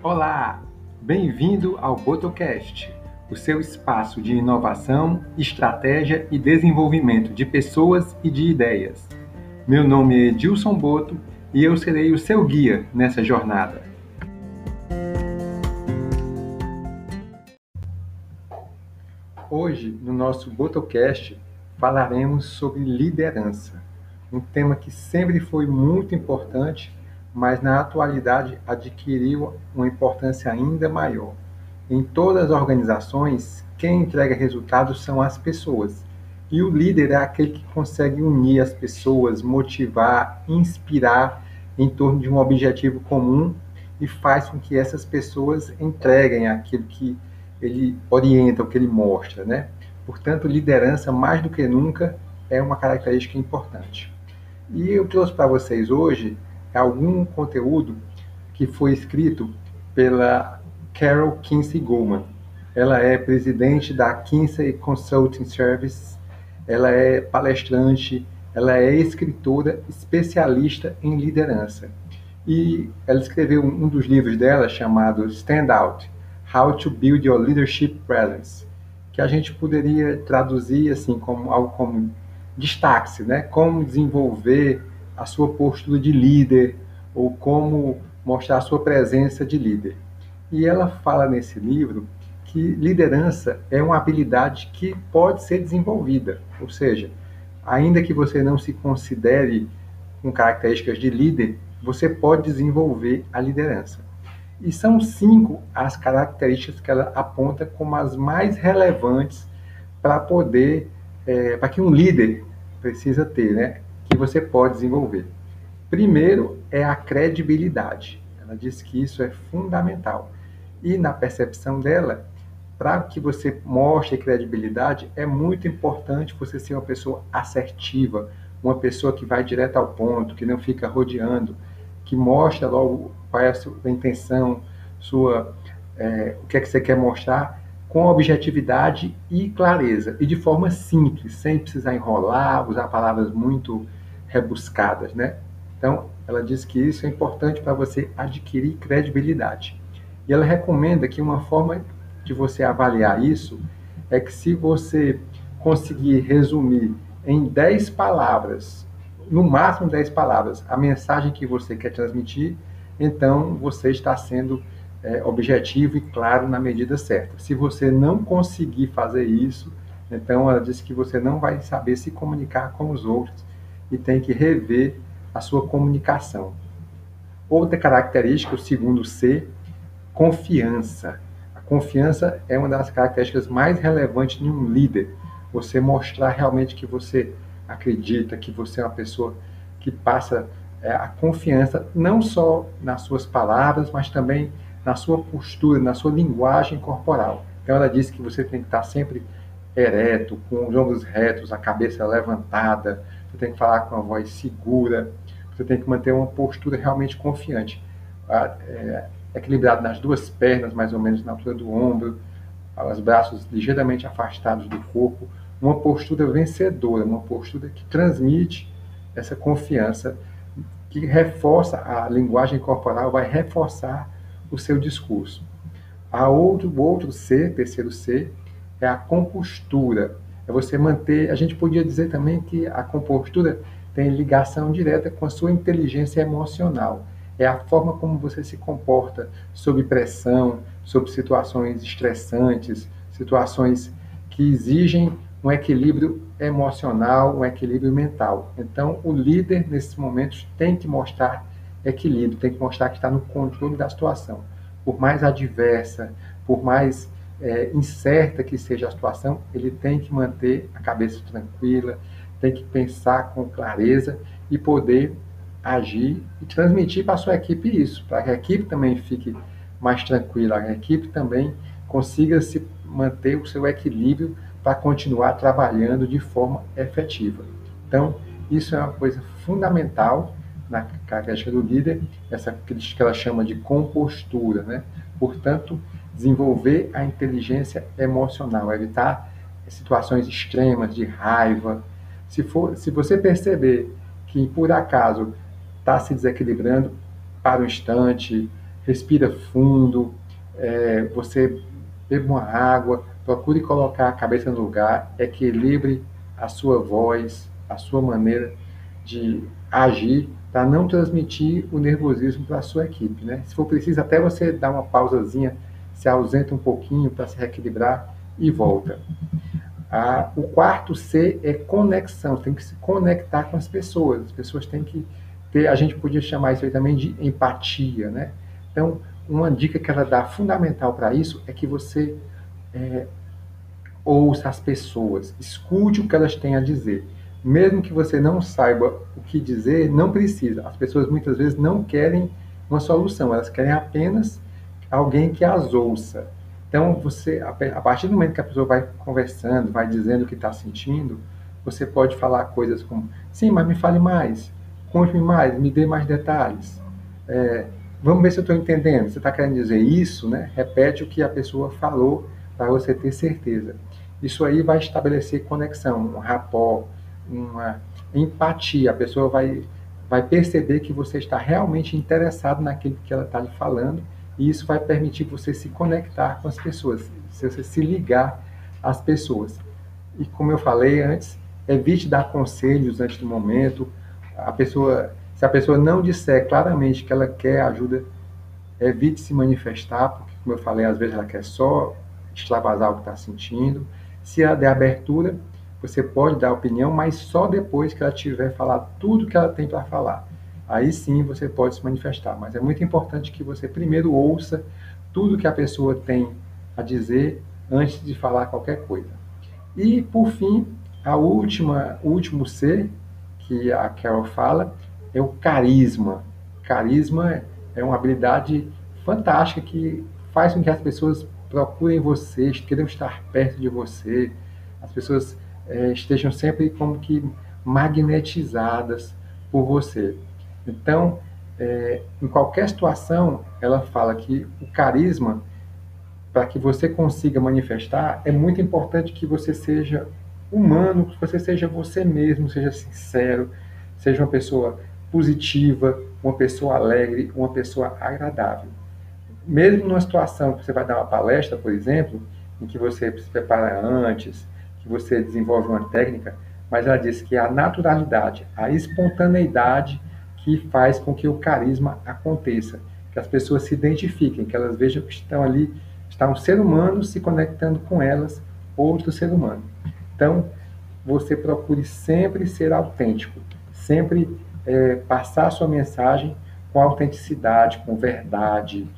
Olá, bem-vindo ao Botocast, o seu espaço de inovação, estratégia e desenvolvimento de pessoas e de ideias. Meu nome é Edilson Boto e eu serei o seu guia nessa jornada. Hoje, no nosso Botocast, falaremos sobre liderança, um tema que sempre foi muito importante, mas na atualidade adquiriu uma importância ainda maior. Em todas as organizações, quem entrega resultados são as pessoas. E o líder é aquele que consegue unir as pessoas, motivar, inspirar em torno de um objetivo comum e faz com que essas pessoas entreguem aquilo que ele orienta, o que ele mostra, né? Portanto, liderança, mais do que nunca, é uma característica importante. E eu trouxe para vocês hoje algum conteúdo que foi escrito pela Carol Kinsey Goldman. Ela é presidente da Kinsey Consulting Service, ela é palestrante, ela é escritora especialista em liderança. E ela escreveu um dos livros dela chamado Stand Out: How to Build Your Leadership Presence, que a gente poderia traduzir assim como algo como destaque-se, né? Como desenvolver a sua postura de líder ou como mostrar a sua presença de líder. E ela fala nesse livro que liderança é uma habilidade que pode ser desenvolvida, ou seja, ainda que você não se considere com características de líder, você pode desenvolver a liderança. E são cinco as características que ela aponta como as mais relevantes para poder, é, para que um líder precisa ter, né? Você pode desenvolver. Primeiro é a credibilidade. Ela diz que isso é fundamental. E na percepção dela, para que você mostre credibilidade, é muito importante você ser uma pessoa assertiva, uma pessoa que vai direto ao ponto, que não fica rodeando, que mostra logo qual é a sua intenção, sua, é, o que é que você quer mostrar com objetividade e clareza, e de forma simples, sem precisar enrolar, usar palavras muito rebuscadas, né? Então, ela diz que isso é importante para você adquirir credibilidade. E ela recomenda que uma forma de você avaliar isso é que se você conseguir resumir em 10 palavras, no máximo 10 palavras, a mensagem que você quer transmitir, então você está sendo é, objetivo e claro na medida certa. Se você não conseguir fazer isso, então ela diz que você não vai saber se comunicar com os outros e tem que rever a sua comunicação. Outra característica, o segundo C, confiança. A confiança é uma das características mais relevantes de um líder. Você mostrar realmente que você acredita, que você é uma pessoa que passa é, a confiança não só nas suas palavras, mas também na sua postura, na sua linguagem corporal. Então ela disse que você tem que estar sempre ereto, com os ombros retos, a cabeça levantada, você tem que falar com a voz segura, você tem que manter uma postura realmente confiante, é, equilibrado nas duas pernas, mais ou menos na altura do ombro, os braços ligeiramente afastados do corpo, uma postura vencedora, uma postura que transmite essa confiança, que reforça a linguagem corporal, vai reforçar o seu discurso. A outro, o outro C, terceiro C, é a compostura. É você manter. A gente podia dizer também que a compostura tem ligação direta com a sua inteligência emocional. É a forma como você se comporta sob pressão, sob situações estressantes, situações que exigem um equilíbrio emocional, um equilíbrio mental. Então, o líder, nesses momentos, tem que mostrar equilíbrio, tem que mostrar que está no controle da situação. Por mais adversa, por mais é, incerta que seja a situação, ele tem que manter a cabeça tranquila, tem que pensar com clareza e poder agir e transmitir para a sua equipe isso, para que a equipe também fique mais tranquila, a equipe também consiga se manter o seu equilíbrio para continuar trabalhando de forma efetiva. Então, isso é uma coisa fundamental na característica do líder, essa que ela chama de compostura, né? Portanto, desenvolver a inteligência emocional, evitar situações extremas de raiva. Se, for, se você perceber que por acaso está se desequilibrando, para o instante, respira fundo, é, você beba uma água, procure colocar a cabeça no lugar, equilibre a sua voz, a sua maneira de agir para não transmitir o nervosismo para a sua equipe. Né? Se for preciso, até você dar uma pausazinha, se ausenta um pouquinho para se reequilibrar e volta. Ah, o quarto C é conexão, tem que se conectar com as pessoas. As pessoas têm que ter, a gente podia chamar isso aí também de empatia, né? Então, uma dica que ela dá fundamental para isso é que você é, ouça as pessoas, escute o que elas têm a dizer. Mesmo que você não saiba o que dizer, não precisa. As pessoas muitas vezes não querem uma solução, elas querem apenas alguém que as ouça. Então, você, a partir do momento que a pessoa vai conversando, vai dizendo o que está sentindo, você pode falar coisas como: sim, mas me fale mais, conte-me mais, me dê mais detalhes. É, vamos ver se eu estou entendendo. Você está querendo dizer isso, né? Repete o que a pessoa falou para você ter certeza. Isso aí vai estabelecer conexão, um rapport, uma empatia. A pessoa vai, vai perceber que você está realmente interessado naquilo que ela está lhe falando e isso vai permitir você se conectar com as pessoas, você se ligar às pessoas. E como eu falei antes, evite dar conselhos antes do momento. A pessoa, se a pessoa não disser claramente que ela quer ajuda, evite se manifestar, porque como eu falei, às vezes ela quer só extravasar o que está sentindo. Se ela der abertura, você pode dar opinião, mas só depois que ela tiver falado tudo que ela tem para falar aí sim você pode se manifestar. Mas é muito importante que você primeiro ouça tudo que a pessoa tem a dizer antes de falar qualquer coisa. E, por fim, a última, o último C que a Carol fala é o carisma. Carisma é uma habilidade fantástica que faz com que as pessoas procurem você, queiram estar perto de você, as pessoas é, estejam sempre como que magnetizadas por você. Então, é, em qualquer situação, ela fala que o carisma, para que você consiga manifestar, é muito importante que você seja humano, que você seja você mesmo, seja sincero, seja uma pessoa positiva, uma pessoa alegre, uma pessoa agradável. Mesmo numa situação que você vai dar uma palestra, por exemplo, em que você se prepara antes, que você desenvolve uma técnica, mas ela diz que a naturalidade, a espontaneidade que faz com que o carisma aconteça, que as pessoas se identifiquem, que elas vejam que estão ali, está um ser humano se conectando com elas, outro ser humano. Então, você procure sempre ser autêntico, sempre é, passar a sua mensagem com autenticidade, com verdade,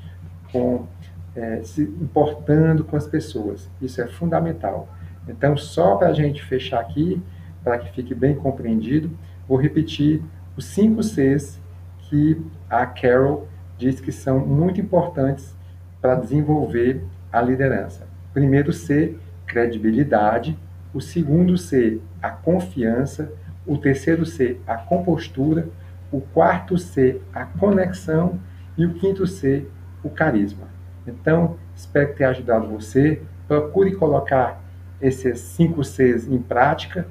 com é, se importando com as pessoas. Isso é fundamental. Então, só para a gente fechar aqui, para que fique bem compreendido, vou repetir os cinco Cs que a Carol diz que são muito importantes para desenvolver a liderança. Primeiro C, credibilidade. O segundo C, a confiança. O terceiro C, a compostura. O quarto C, a conexão. E o quinto C, o carisma. Então, espero ter ajudado você. Procure colocar esses cinco Cs em prática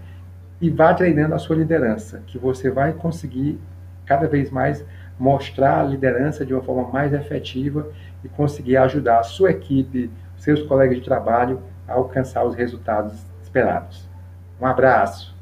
e vá treinando a sua liderança, que você vai conseguir cada vez mais mostrar a liderança de uma forma mais efetiva e conseguir ajudar a sua equipe, seus colegas de trabalho a alcançar os resultados esperados. Um abraço.